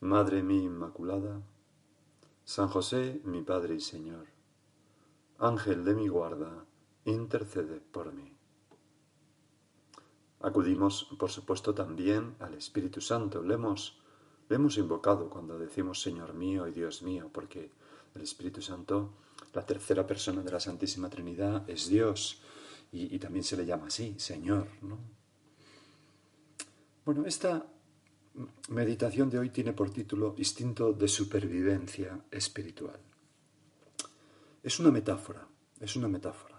Madre mía Inmaculada, San José, mi Padre y Señor, Ángel de mi guarda, intercede por mí. Acudimos, por supuesto, también al Espíritu Santo. Le hemos, hemos invocado cuando decimos Señor mío y Dios mío, porque el Espíritu Santo, la tercera persona de la Santísima Trinidad, es Dios y, y también se le llama así, Señor. ¿no? Bueno, esta meditación de hoy tiene por título Instinto de supervivencia espiritual. Es una metáfora, es una metáfora.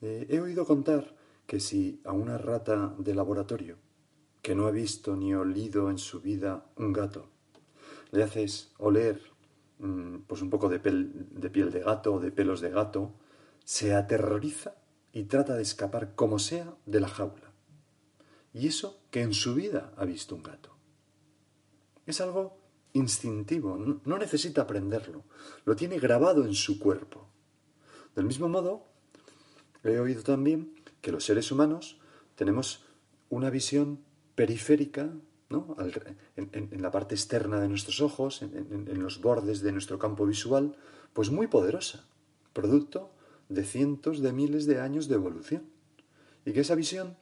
Eh, he oído contar que si a una rata de laboratorio que no ha visto ni olido en su vida un gato, le haces oler mm, pues un poco de, de piel de gato o de pelos de gato, se aterroriza y trata de escapar como sea de la jaula. Y eso que en su vida ha visto un gato. Es algo instintivo, no necesita aprenderlo, lo tiene grabado en su cuerpo. Del mismo modo, he oído también que los seres humanos tenemos una visión periférica, ¿no? en, la parte externa de nuestros ojos, en los bordes de nuestro campo visual, pues muy poderosa, producto de cientos de miles de años de evolución. Y que esa visión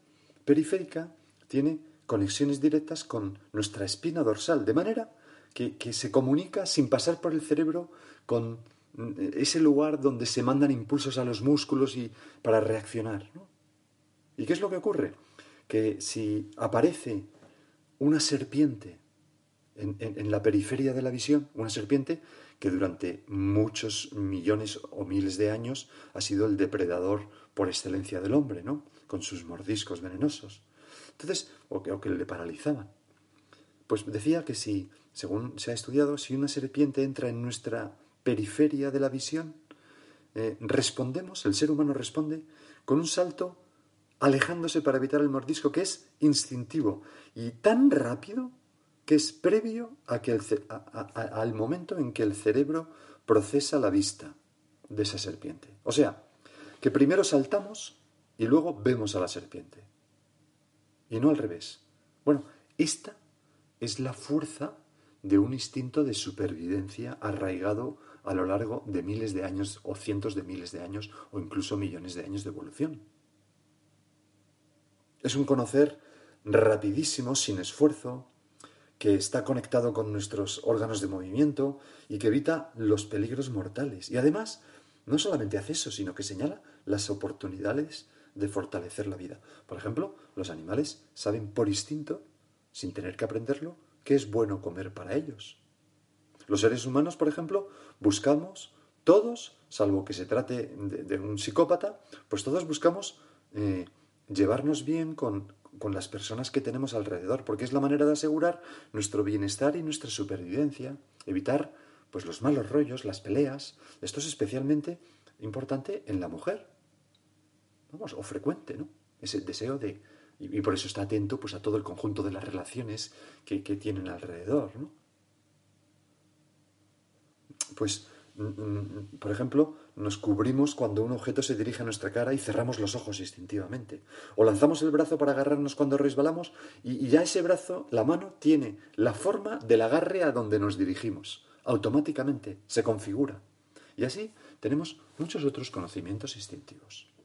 periférica tiene conexiones directas con nuestra espina dorsal, de manera que, se comunica sin pasar por el cerebro con mm, ese lugar donde se mandan impulsos a los músculos y para reaccionar. ¿Y qué es lo que ocurre? Que si aparece una serpiente en, la periferia de la visión, una serpiente que durante muchos millones o miles de años ha sido el depredador por excelencia del hombre, ¿no? Con sus mordiscos venenosos. Entonces, o que, le paralizaban. Pues decía que si, según se ha estudiado, si una serpiente entra en nuestra periferia de la visión, eh, respondemos, el ser humano responde con un salto alejándose para evitar el mordisco, que es instintivo y tan rápido que es previo a que al momento en que el cerebro procesa la vista de esa serpiente. O sea, que primero saltamos y luego vemos a la serpiente y no al revés. Bueno, esta es la fuerza de un instinto de supervivencia arraigado a lo largo de miles de años o cientos de miles de años o incluso millones de años de evolución. Es un conocer rapidísimo, sin esfuerzo, que está conectado con nuestros órganos de movimiento y que evita los peligros mortales. Y además, no solamente hace eso, sino que señala las oportunidades de fortalecer la vida. Por ejemplo, los animales saben por instinto, sin tener que aprenderlo, qué es bueno comer para ellos. Los seres humanos, por ejemplo, buscamos todos, salvo que se trate de, un psicópata, pues todos buscamos eh, llevarnos bien con, con las personas que tenemos alrededor, porque es la manera de asegurar nuestro bienestar y nuestra supervivencia, evitar pues los malos rollos, las peleas. Esto es especialmente importante en la mujer vamos, o frecuente, ¿no? Ese deseo de, y, por eso está atento pues a todo el conjunto de las relaciones que, tienen alrededor, ¿no? Pues, mm, mm, por ejemplo, nos cubrimos cuando un objeto se dirige a nuestra cara y cerramos los ojos instintivamente. O lanzamos el brazo para agarrarnos cuando resbalamos y ya ese brazo, la mano, tiene la forma del agarre a donde nos dirigimos. Automáticamente se configura. Y así tenemos muchos otros conocimientos instintivos.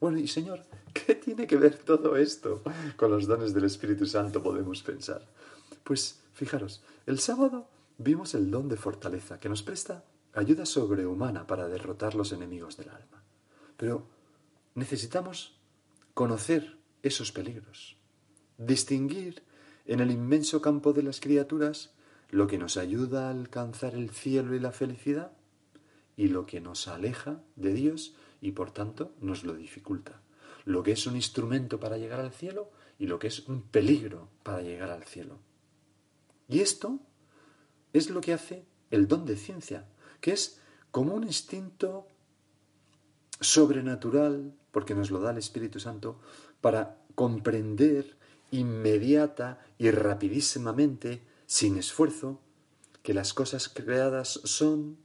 Bueno, y Señor, ¿qué tiene que ver todo esto con los dones del Espíritu Santo? Podemos pensar. Pues fijaros, el sábado vimos el don de fortaleza que nos presta ayuda sobrehumana para derrotar los enemigos del alma. Pero necesitamos conocer esos peligros, distinguir en el inmenso campo de las criaturas lo que nos ayuda a alcanzar el cielo y la felicidad y lo que nos aleja de Dios y por tanto nos lo dificulta. Lo que es un instrumento para llegar al cielo y lo que es un peligro para llegar al cielo. Y esto es lo que hace el don de ciencia, que es como un instinto sobrenatural, porque nos lo da el Espíritu Santo, para comprender inmediata y rapidísimamente, sin esfuerzo, que las cosas creadas son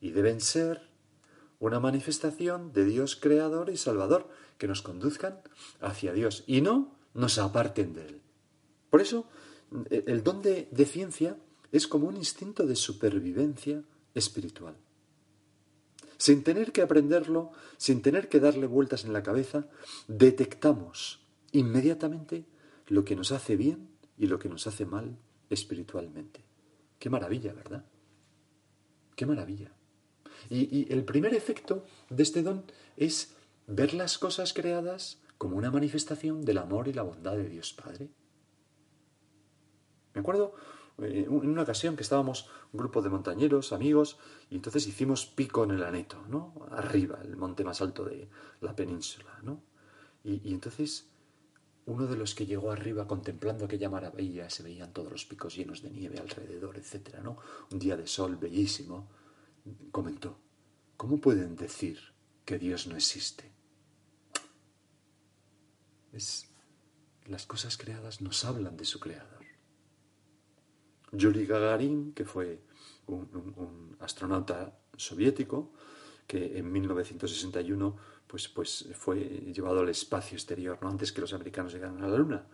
y deben ser una manifestación de Dios creador y salvador, que nos conduzcan hacia Dios y no nos aparten de Él. Por eso, el don de, de ciencia es como un instinto de supervivencia espiritual. Sin tener que aprenderlo, sin tener que darle vueltas en la cabeza, detectamos inmediatamente lo que nos hace bien y lo que nos hace mal espiritualmente. Qué maravilla, ¿verdad? Qué maravilla. Y, el primer efecto de este don es ver las cosas creadas como una manifestación del amor y la bondad de Dios Padre. Me acuerdo eh, en una ocasión que estábamos un grupo de montañeros, amigos, y entonces hicimos pico en el Aneto, ¿no? Arriba, el monte más alto de la península, ¿no? Y, y entonces uno de los que llegó arriba contemplando aquella maravilla, se veían todos los picos llenos de nieve alrededor, etcétera, ¿no? Un día de sol bellísimo, comentó, ¿cómo pueden decir que Dios no existe? Es, las cosas creadas nos hablan de su creador. Yuri Gagarin, que fue un, astronauta soviético, que en 1961 pues, pues fue llevado al espacio exterior, ¿no? antes que los americanos llegaran a la Luna.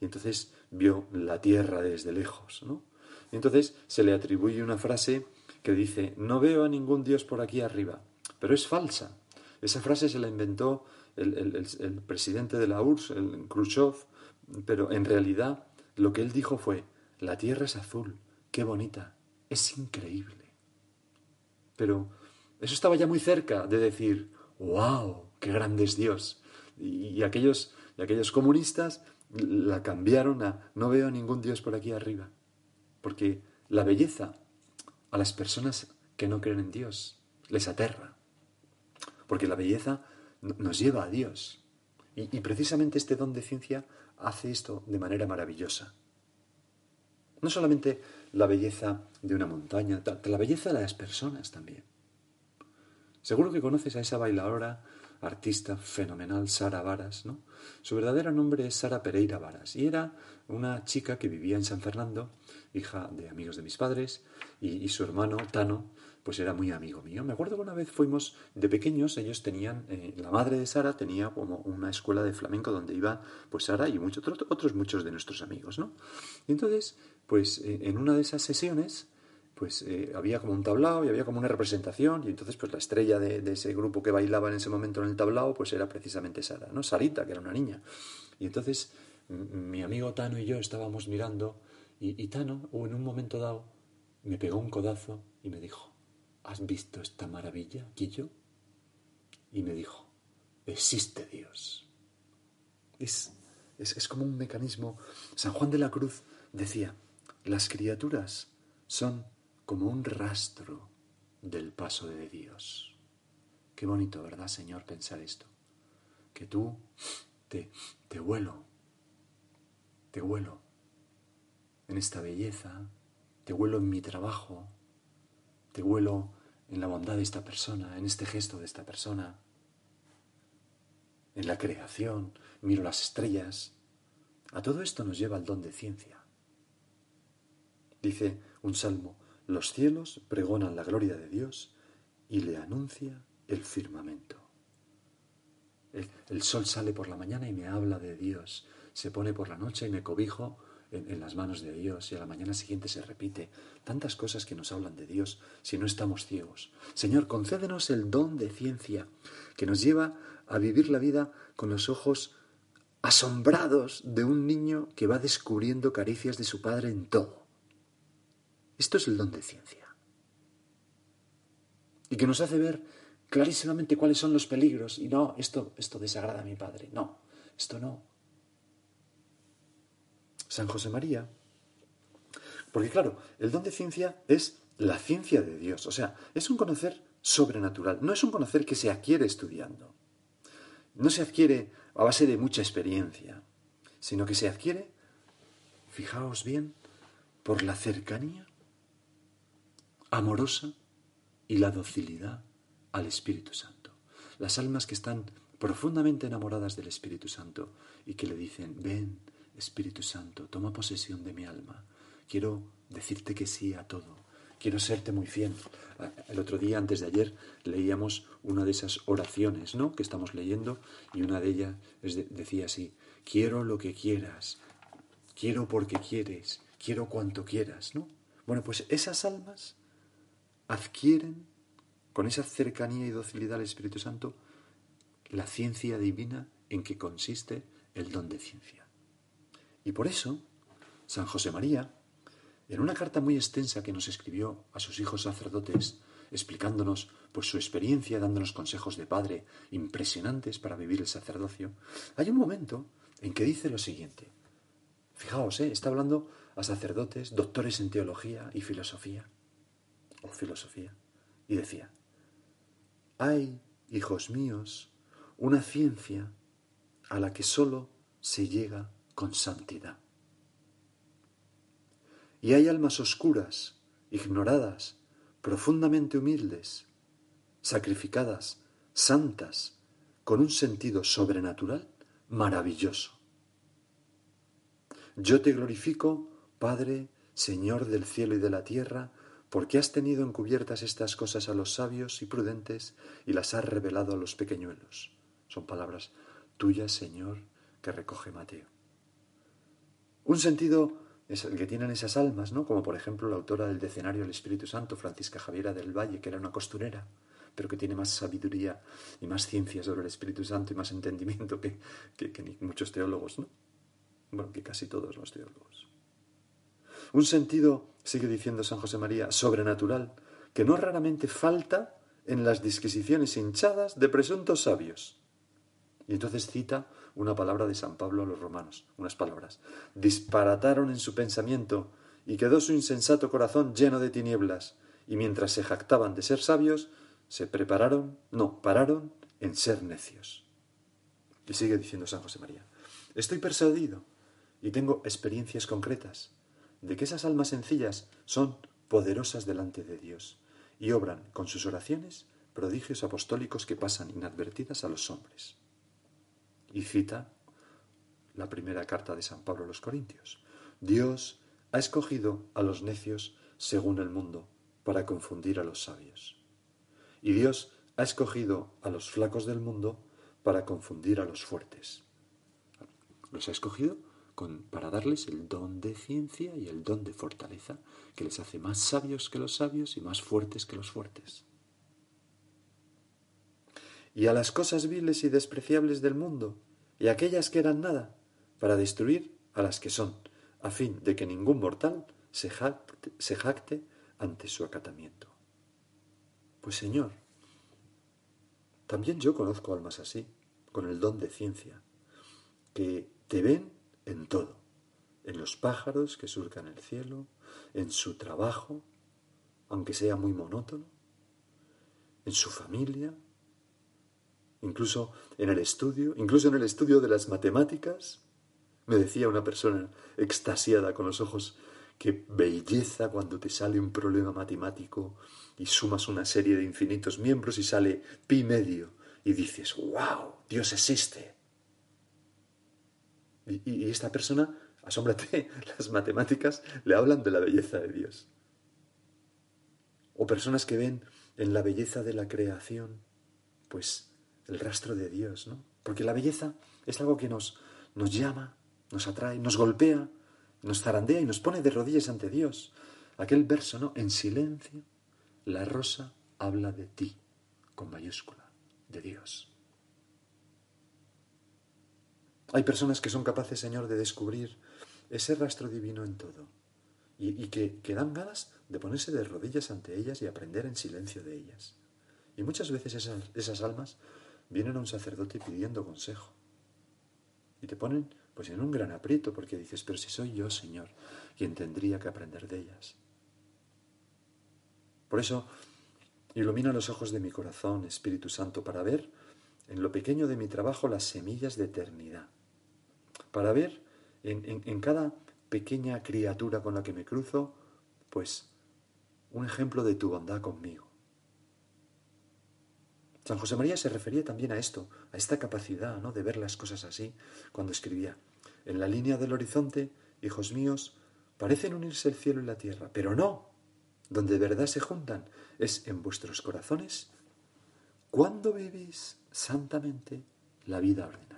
Y entonces vio la Tierra desde lejos. ¿no? Y entonces se le atribuye una frase que dice, no veo a ningún Dios por aquí arriba, pero es falsa. Esa frase se la inventó el, presidente de la URSS, el Khrushchev, pero en realidad lo que él dijo fue, la tierra es azul, qué bonita, es increíble. Pero eso estaba ya muy cerca de decir, wow, qué grande es Dios. Y, aquellos, y aquellos comunistas la cambiaron a, no veo a ningún Dios por aquí arriba. Porque la belleza a las personas que no creen en Dios les aterra. Porque la belleza nos lleva a Dios. Y, precisamente este don de ciencia hace esto de manera maravillosa. No solamente la belleza de una montaña, la belleza de las personas también. Seguro que conoces a esa bailadora, artista fenomenal, Sara Varas, ¿no? Su verdadero nombre es Sara Pereira Varas y era una chica que vivía en San Fernando, hija de amigos de mis padres, y, su hermano Tano, pues era muy amigo mío. Me acuerdo que una vez fuimos de pequeños, ellos tenían, eh, la madre de Sara tenía como una escuela de flamenco donde iba pues Sara y muchos otros muchos de nuestros amigos, ¿no? Y entonces, pues eh, en una de esas sesiones, pues eh, había como un tablao y había como una representación y entonces pues la estrella de, ese grupo que bailaba en ese momento en el tablao pues era precisamente Sara, ¿no? Sarita, que era una niña. Y entonces mi amigo Tano y yo estábamos mirando y, Tano, en un momento dado, me pegó un codazo y me dijo, ¿has visto esta maravilla, Quillo? Y me dijo, existe Dios. Es, es, es como un mecanismo. San Juan de la Cruz decía, las criaturas son como un rastro del paso de Dios. Qué bonito, ¿verdad, Señor, pensar esto? Que tú te, te vuelo, te vuelo en esta belleza, te huelo en mi trabajo, te huelo en la bondad de esta persona, en este gesto de esta persona, en la creación, miro las estrellas. A todo esto nos lleva el don de ciencia. Dice un salmo, los cielos pregonan la gloria de Dios y le anuncia el firmamento. El, sol sale por la mañana y me habla de Dios, se pone por la noche y me cobijo en, las manos de Dios y a la mañana siguiente se repite. Tantas cosas que nos hablan de Dios si no estamos ciegos. Señor, concédenos el don de ciencia que nos lleva a vivir la vida con los ojos asombrados de un niño que va descubriendo caricias de su padre en todo. Esto es el don de ciencia. Y que nos hace ver clarísimamente cuáles son los peligros. Y no, esto, esto desagrada a mi padre. No, esto no. San José María. Porque claro, el don de ciencia es la ciencia de Dios, o sea, es un conocer sobrenatural, no es un conocer que se adquiere estudiando, no se adquiere a base de mucha experiencia, sino que se adquiere, fijaos bien, por la cercanía amorosa y la docilidad al Espíritu Santo. Las almas que están profundamente enamoradas del Espíritu Santo y que le dicen, ven, Espíritu Santo, toma posesión de mi alma, quiero decirte que sí a todo, quiero serte muy fiel. El otro día, antes de ayer, leíamos una de esas oraciones, ¿no? Que estamos leyendo y una de ellas decía así, quiero lo que quieras, quiero porque quieres, quiero cuanto quieras, ¿no? Bueno, pues esas almas adquieren, con esa cercanía y docilidad al Espíritu Santo, la ciencia divina en que consiste el don de ciencia. Y por eso, San José María, en una carta muy extensa que nos escribió a sus hijos sacerdotes, explicándonos pues, su experiencia, dándonos consejos de padre impresionantes para vivir el sacerdocio, hay un momento en que dice lo siguiente. Fijaos, ¿eh? está hablando a sacerdotes, doctores en teología y filosofía, o filosofía, y decía, hay, hijos míos, una ciencia a la que sólo se llega con santidad. Y hay almas oscuras, ignoradas, profundamente humildes, sacrificadas, santas, con un sentido sobrenatural maravilloso. Yo te glorifico, Padre, Señor del cielo y de la tierra, porque has tenido encubiertas estas cosas a los sabios y prudentes y las has revelado a los pequeñuelos. Son palabras tuyas, Señor, que recoge Mateo. Un sentido es el que tienen esas almas, ¿no? Como por ejemplo la autora del Decenario del Espíritu Santo, Francisca Javiera del Valle, que era una costurera, pero que tiene más sabiduría y más ciencia sobre el Espíritu Santo y más entendimiento que, que muchos teólogos, ¿no? Bueno, que casi todos los teólogos. Un sentido, sigue diciendo San José María, sobrenatural, que no raramente falta en las disquisiciones hinchadas de presuntos sabios. Y entonces cita una palabra de San Pablo a los romanos, unas palabras. Disparataron en su pensamiento y quedó su insensato corazón lleno de tinieblas, y mientras se jactaban de ser sabios, se prepararon, no, pararon en ser necios. Y sigue diciendo San José María, estoy persuadido y tengo experiencias concretas de que esas almas sencillas son poderosas delante de Dios y obran con sus oraciones prodigios apostólicos que pasan inadvertidas a los hombres. Y cita la primera carta de San Pablo a los Corintios. Dios ha escogido a los necios según el mundo para confundir a los sabios. Y Dios ha escogido a los flacos del mundo para confundir a los fuertes. Los ha escogido para darles el don de ciencia y el don de fortaleza, que les hace más sabios que los sabios y más fuertes que los fuertes. Y a las cosas viles y despreciables del mundo, y aquellas que eran nada, para destruir a las que son, a fin de que ningún mortal se jacte, se jacte ante su acatamiento. Pues Señor, también yo conozco almas así, con el don de ciencia, que te ven en todo, en los pájaros que surcan el cielo, en su trabajo, aunque sea muy monótono, en su familia, incluso en el estudio, incluso en el estudio de las matemáticas. Me decía una persona extasiada con los ojos, qué belleza cuando te sale un problema matemático y sumas una serie de infinitos miembros y sale pi medio y dices, wow, Dios existe. Y, esta persona, asómbrate, las matemáticas le hablan de la belleza de Dios. O personas que ven en la belleza de la creación, pues el rastro de Dios, ¿no? Porque la belleza es algo que nos, nos llama, nos atrae, nos golpea, nos zarandea y nos pone de rodillas ante Dios. Aquel verso, ¿no? En silencio, la rosa habla de ti, con mayúscula, de Dios. Hay personas que son capaces, Señor, de descubrir ese rastro divino en todo y, que, dan ganas de ponerse de rodillas ante ellas y aprender en silencio de ellas. Y muchas veces esas, esas almas vienen a un sacerdote pidiendo consejo y te ponen pues en un gran aprieto porque dices, pero si soy yo, Señor, quien tendría que aprender de ellas. Por eso, ilumina los ojos de mi corazón, Espíritu Santo, para ver en lo pequeño de mi trabajo las semillas de eternidad para ver en, cada pequeña criatura con la que me cruzo, pues un ejemplo de tu bondad conmigo. San José María se refería también a esto, a esta capacidad ¿no? de ver las cosas así, cuando escribía, en la línea del horizonte, hijos míos, parecen unirse el cielo y la tierra, pero no, donde de verdad se juntan es en vuestros corazones, cuando vivís santamente la vida ordinaria.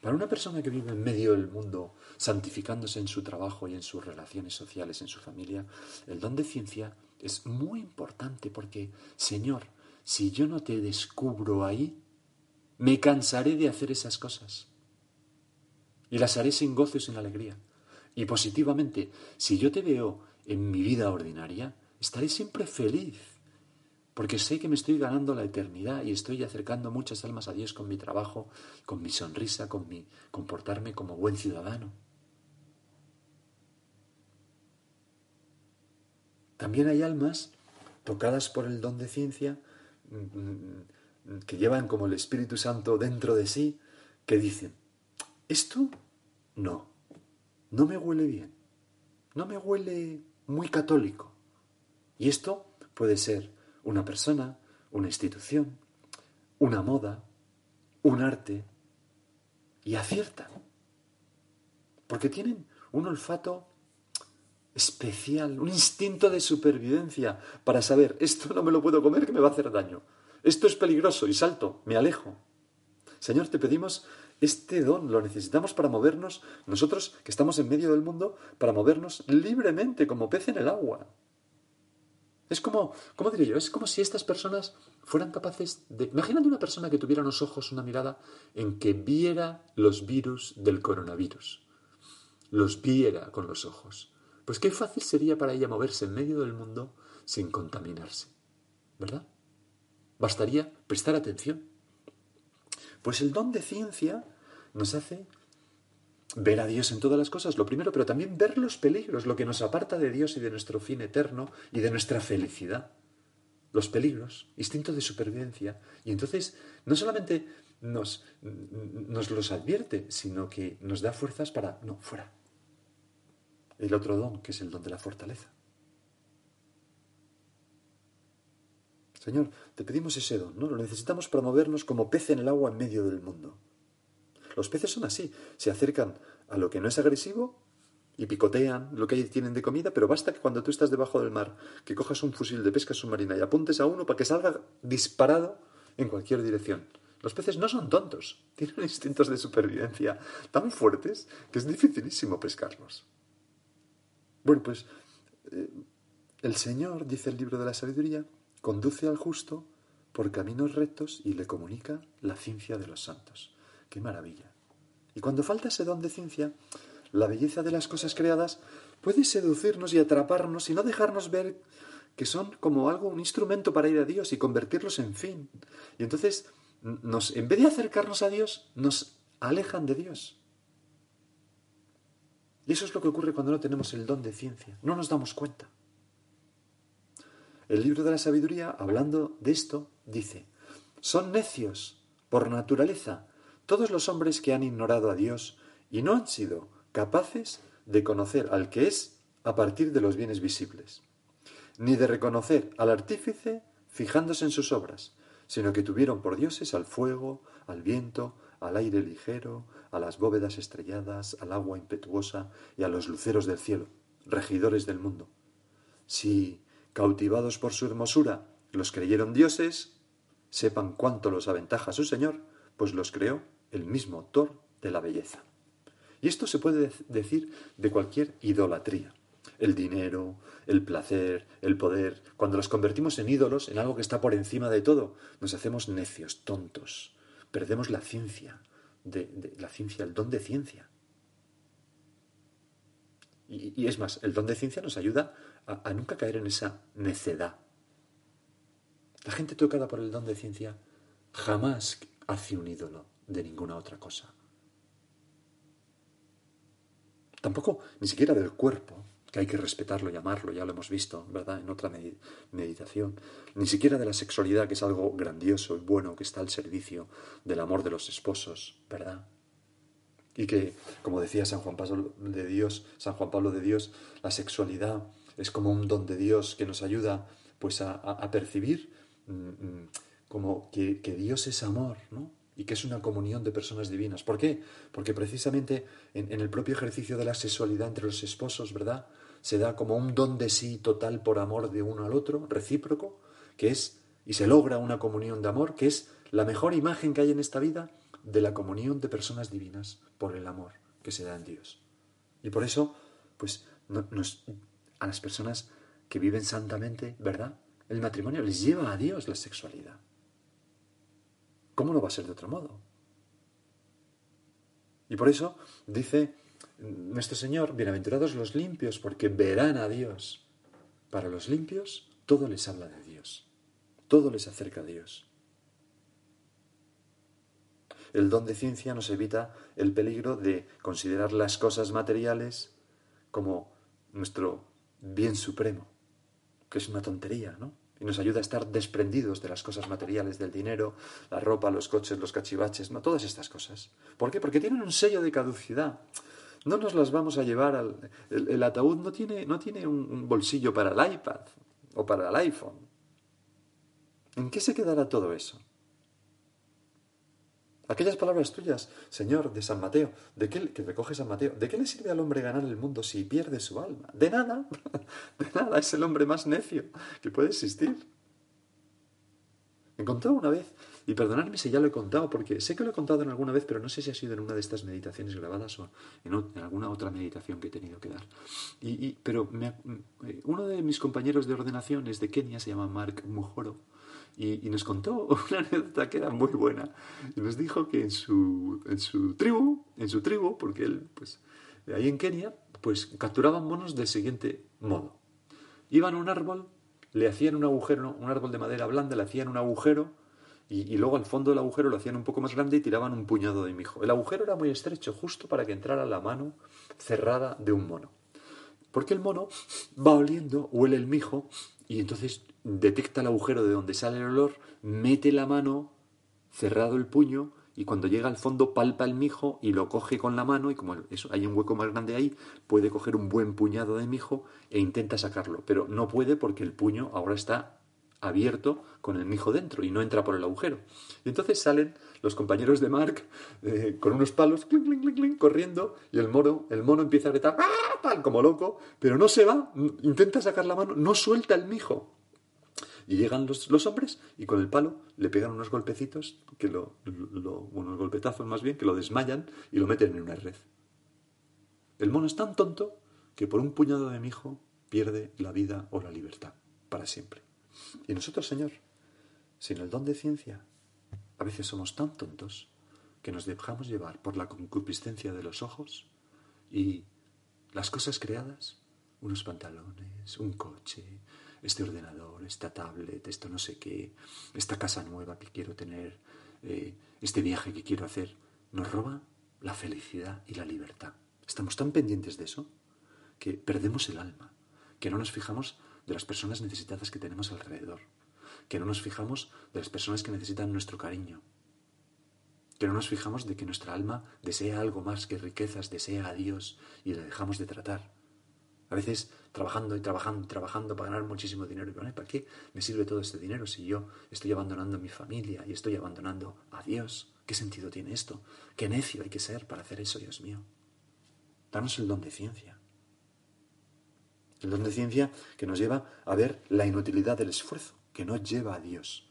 Para una persona que vive en medio del mundo, santificándose en su trabajo y en sus relaciones sociales, en su familia, el don de ciencia es muy importante porque, Señor, si yo no te descubro ahí, me cansaré de hacer esas cosas. Y las haré sin gozo y sin alegría. Y positivamente, si yo te veo en mi vida ordinaria, estaré siempre feliz porque sé que me estoy ganando la eternidad y estoy acercando muchas almas a Dios con mi trabajo, con mi sonrisa, con mi comportarme como buen ciudadano. También hay almas tocadas por el don de ciencia mm, mm, que llevan como el Espíritu Santo dentro de sí, que dicen, esto no, no me huele bien, no me huele muy católico. Y esto puede ser una persona, una institución, una moda, un arte, y aciertan. Porque tienen un olfato especial, un instinto de supervivencia para saber, esto no me lo puedo comer que me va a hacer daño, esto es peligroso y salto, me alejo. Señor, te pedimos este don, lo necesitamos para movernos, nosotros que estamos en medio del mundo, para movernos libremente como pez en el agua. Es como, ¿cómo diría yo? Es como si estas personas fueran capaces de... Imagínate una persona que tuviera unos ojos, una mirada, en que viera los virus del coronavirus. Los viera con los ojos. Pues qué fácil sería para ella moverse en medio del mundo sin contaminarse. ¿Verdad? Bastaría prestar atención. Pues el don de ciencia nos hace ver a Dios en todas las cosas, lo primero, pero también ver los peligros, lo que nos aparta de Dios y de nuestro fin eterno y de nuestra felicidad. Los peligros, instinto de supervivencia. Y entonces no solamente nos, nos los advierte, sino que nos da fuerzas para, no, fuera. El otro don, que es el don de la fortaleza. Señor, te pedimos ese don, ¿no? Lo necesitamos para movernos como pez en el agua en medio del mundo. Los peces son así, se acercan a lo que no es agresivo y picotean lo que tienen de comida, pero basta que cuando tú estás debajo del mar, que cojas un fusil de pesca submarina y apuntes a uno para que salga disparado en cualquier dirección. Los peces no son tontos, tienen instintos de supervivencia tan fuertes que es dificilísimo pescarlos. Bueno, pues eh, el Señor, dice el libro de la sabiduría, conduce al justo por caminos rectos y le comunica la ciencia de los santos. ¡Qué maravilla! Y cuando falta ese don de ciencia, la belleza de las cosas creadas puede seducirnos y atraparnos y no dejarnos ver que son como algo, un instrumento para ir a Dios y convertirlos en fin. Y entonces, nos, en vez de acercarnos a Dios, nos alejan de Dios. Y eso es lo que ocurre cuando no tenemos el don de ciencia. No nos damos cuenta. El libro de la sabiduría, hablando de esto, dice, son necios por naturaleza todos los hombres que han ignorado a Dios y no han sido capaces de conocer al que es a partir de los bienes visibles, ni de reconocer al artífice fijándose en sus obras, sino que tuvieron por dioses al fuego, al viento, al aire ligero, a las bóvedas estrelladas, al agua impetuosa y a los luceros del cielo, regidores del mundo. Si, cautivados por su hermosura, los creyeron dioses, sepan cuánto los aventaja su Señor, pues los creó el mismo autor de la belleza. Y esto se puede decir de cualquier idolatría. El dinero, el placer, el poder, cuando los convertimos en ídolos, en algo que está por encima de todo, nos hacemos necios, tontos, perdemos la ciencia, de, la ciencia, el don de ciencia. Y, es más, el don de ciencia nos ayuda a nunca caer en esa necedad. La gente tocada por el don de ciencia jamás hace un ídolo de ninguna otra cosa. Tampoco, ni siquiera del cuerpo, que hay que respetarlo y amarlo, ya lo hemos visto, ¿verdad?, en otra meditación. Ni siquiera de la sexualidad, que es algo grandioso y bueno, que está al servicio del amor de los esposos, ¿verdad? Y que, como decía San Juan Pablo de Dios, San Juan Pablo de Dios, la sexualidad es como un don de Dios que nos ayuda pues a, percibir mm, mm, como que, Dios es amor, ¿no? Y que es una comunión de personas divinas. ¿Por qué? Porque precisamente en, el propio ejercicio de la sexualidad entre los esposos, ¿verdad? Se da como un don de sí total por amor de uno al otro, recíproco, que es, y se logra una comunión de amor, que es la mejor imagen que hay en esta vida de la comunión de personas divinas por el amor que se da en Dios. Y por eso, pues, a las personas que viven santamente, ¿verdad? El matrimonio les lleva a Dios la sexualidad. ¿Cómo no va a ser de otro modo? Y por eso dice nuestro Señor, bienaventurados los limpios, porque verán a Dios. Para los limpios, todo les habla de Dios. Todo les acerca a Dios. El don de ciencia nos evita el peligro de considerar las cosas materiales como nuestro bien supremo, que es una tontería, ¿no? Y nos ayuda a estar desprendidos de las cosas materiales, del dinero, la ropa, los coches, los cachivaches, no, todas estas cosas. ¿Por qué? Porque tienen un sello de caducidad. No nos las vamos a llevar al... El, ataúd no tiene, no tiene un bolsillo para el iPad o para el iPhone. ¿En qué se quedará todo eso? Aquellas palabras tuyas, Señor, de San Mateo, ¿de qué, que recoge San Mateo, ¿de qué le sirve al hombre ganar el mundo si pierde su alma? De nada, de nada, es el hombre más necio que puede existir. Me contó una vez, y perdonadme si ya lo he contado, porque sé que lo he contado en alguna vez, pero no sé si ha sido en una de estas meditaciones grabadas o en, alguna otra meditación que he tenido que dar. Y, pero eh, uno de mis compañeros de ordenación es de Kenia, se llama Mark Mujoro, y, nos contó una anécdota que era muy buena. Y nos dijo que en su, en su tribu, en su tribu, porque él, pues, ahí en Kenia, pues capturaban monos del siguiente modo. Iban a un árbol, le hacían un agujero, un árbol de madera blanda, le hacían un agujero y, y, luego al fondo del agujero lo hacían un poco más grande y tiraban un puñado de mijo. El agujero era muy estrecho, justo para que entrara la mano cerrada de un mono. Porque el mono va oliendo, huele el mijo y entonces detecta el agujero de donde sale el olor, mete la mano, cerrado el puño, y cuando llega al fondo palpa el mijo y lo coge con la mano, y como eso, hay un hueco más grande ahí, puede coger un buen puñado de mijo e intenta sacarlo, pero no puede porque el puño ahora está abierto con el mijo dentro y no entra por el agujero. Y entonces salen los compañeros de Mark eh, con unos palos corriendo y el mono, el mono empieza a gritar ¡Ah! como loco, pero no se va, intenta sacar la mano, no suelta el mijo. Y llegan los, hombres y con el palo le pegan unos golpecitos, que lo, unos golpetazos más bien, que lo desmayan y lo meten en una red. El mono es tan tonto que por un puñado de mijo pierde la vida o la libertad para siempre. Y nosotros, Señor, sin el don de ciencia, a veces somos tan tontos que nos dejamos llevar por la concupiscencia de los ojos y las cosas creadas, unos pantalones, un coche, este ordenador, esta tablet, esto no sé qué, esta casa nueva que quiero tener, eh, este viaje que quiero hacer, nos roba la felicidad y la libertad. Estamos tan pendientes de eso que perdemos el alma, que no nos fijamos de las personas necesitadas que tenemos alrededor, que no nos fijamos de las personas que necesitan nuestro cariño, que no nos fijamos de que nuestra alma desea algo más que riquezas, desea a Dios y le dejamos de tratar. A veces trabajando y trabajando y trabajando para ganar muchísimo dinero. Y ¿para qué me sirve todo este dinero si yo estoy abandonando a mi familia y estoy abandonando a Dios? ¿Qué sentido tiene esto? ¿Qué necio hay que ser para hacer eso, Dios mío? Danos el don de ciencia. El don de ciencia que nos lleva a ver la inutilidad del esfuerzo, que no lleva a Dios.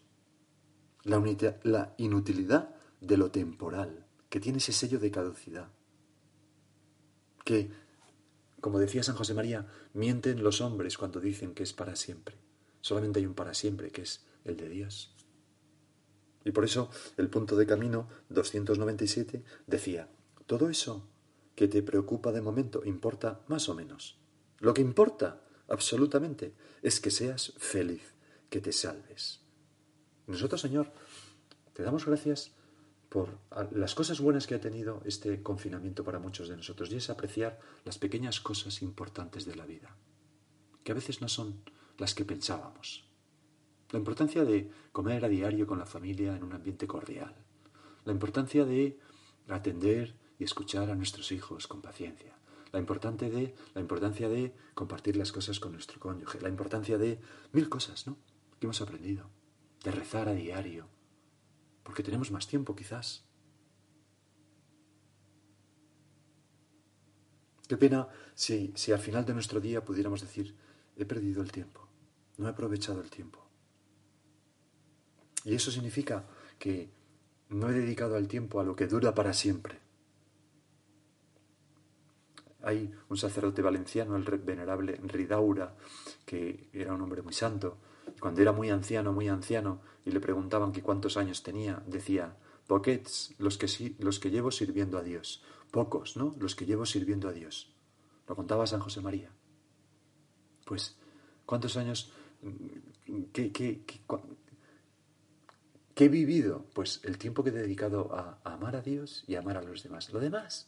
La, la inutilidad de lo temporal, que tiene ese sello de caducidad. Que como decía San José María, mienten los hombres cuando dicen que es para siempre. Solamente hay un para siempre, que es el de Dios. Y por eso el punto de camino 297 decía, todo eso que te preocupa de momento importa más o menos. Lo que importa, absolutamente, es que seas feliz, que te salves. nosotros, Señor, te damos gracias por las cosas buenas que ha tenido este confinamiento para muchos de nosotros y es apreciar las pequeñas cosas importantes de la vida, que a veces no son las que pensábamos. La importancia de comer a diario con la familia en un ambiente cordial, la importancia de atender y escuchar a nuestros hijos con paciencia, la importante de, la importancia de compartir las cosas con nuestro cónyuge, la importancia de mil cosas, ¿no? Que hemos aprendido, de rezar a diario, porque tenemos más tiempo quizás. Qué pena si, si al final de nuestro día pudiéramos decir, he perdido el tiempo, no he aprovechado el tiempo. Y eso significa que no he dedicado el tiempo a lo que dura para siempre. Hay un sacerdote valenciano, el venerable Ridaura, que era un hombre muy santo. Cuando era muy anciano, muy anciano, y le preguntaban que cuántos años tenía, decía, poquets, los que, los que llevo sirviendo a Dios. Pocos, ¿no? Los que llevo sirviendo a Dios. Lo contaba San José María. Pues, ¿cuántos años? ¿Qué, qué, qué, ¿Qué he vivido? Pues el tiempo que he dedicado a, amar a Dios y a amar a los demás. Lo demás,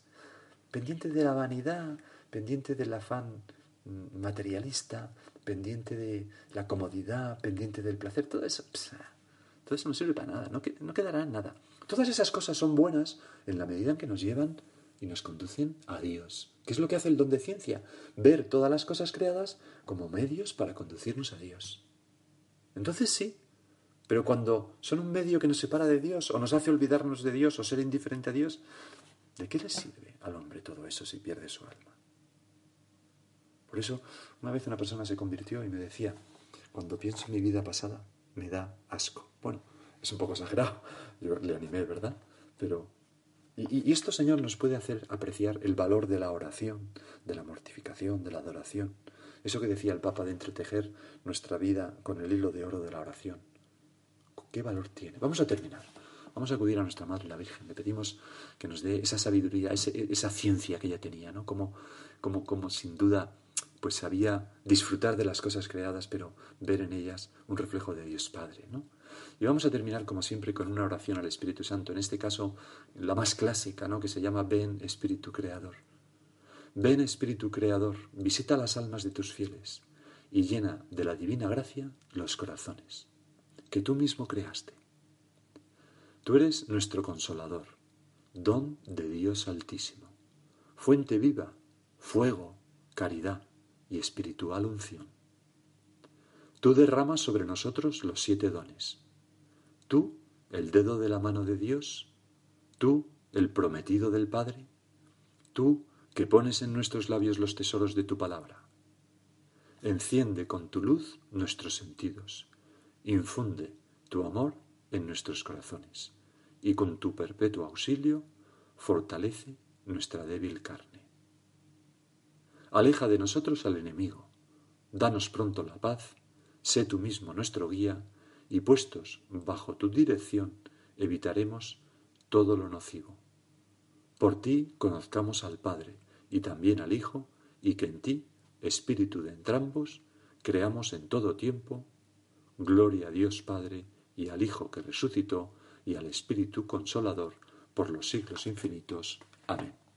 pendiente de la vanidad, pendiente del afán mm, materialista, pendiente de la comodidad, pendiente del placer, todo eso, todo eso no sirve para nada, no, no quedará en nada. Todas esas cosas son buenas en la medida en que nos llevan y nos conducen a Dios. ¿Qué es lo que hace el don de ciencia? Ver todas las cosas creadas como medios para conducirnos a Dios. Entonces sí, pero cuando son un medio que nos separa de Dios o nos hace olvidarnos de Dios o ser indiferente a Dios, ¿de qué le sirve al hombre todo eso si pierde su alma? Por eso, una vez una persona se convirtió y me decía, cuando pienso en mi vida pasada, me da asco. Bueno, es un poco exagerado, yo le animé, ¿verdad? Pero... Y, esto, Señor, nos puede hacer apreciar el valor de la oración, de la mortificación, de la adoración. Eso que decía el Papa de entretejer nuestra vida con el hilo de oro de la oración. ¿Qué valor tiene? Vamos a terminar. Vamos a acudir a nuestra Madre la Virgen. Le pedimos que nos dé esa sabiduría, esa ciencia que ella tenía, ¿no? Como, como, como sin duda pues sabía disfrutar de las cosas creadas, pero ver en ellas un reflejo de Dios Padre, ¿no? Y vamos a terminar, como siempre, con una oración al Espíritu Santo, en este caso la más clásica, ¿no? que se llama Ven Espíritu Creador. Ven Espíritu Creador, visita las almas de tus fieles y llena de la divina gracia los corazones que tú mismo creaste. Tú eres nuestro consolador, don de Dios Altísimo, fuente viva, fuego, caridad y espiritual unción. Tú derramas sobre nosotros los siete dones. Tú, el dedo de la mano de Dios, tú, el prometido del Padre, tú, que pones en nuestros labios los tesoros de tu palabra. Enciende con tu luz nuestros sentidos Infunde tu amor en nuestros corazones y con tu perpetuo auxilio fortalece nuestra débil carne. Aleja de nosotros al enemigo, danos pronto la paz, sé tú mismo nuestro guía y puestos bajo tu dirección evitaremos todo lo nocivo. Por ti conozcamos al Padre y también al Hijo y que en ti, Espíritu de entrambos, creamos en todo tiempo Gloria a Dios Padre y al Hijo que resucitó y al Espíritu Consolador por los siglos infinitos. Amén.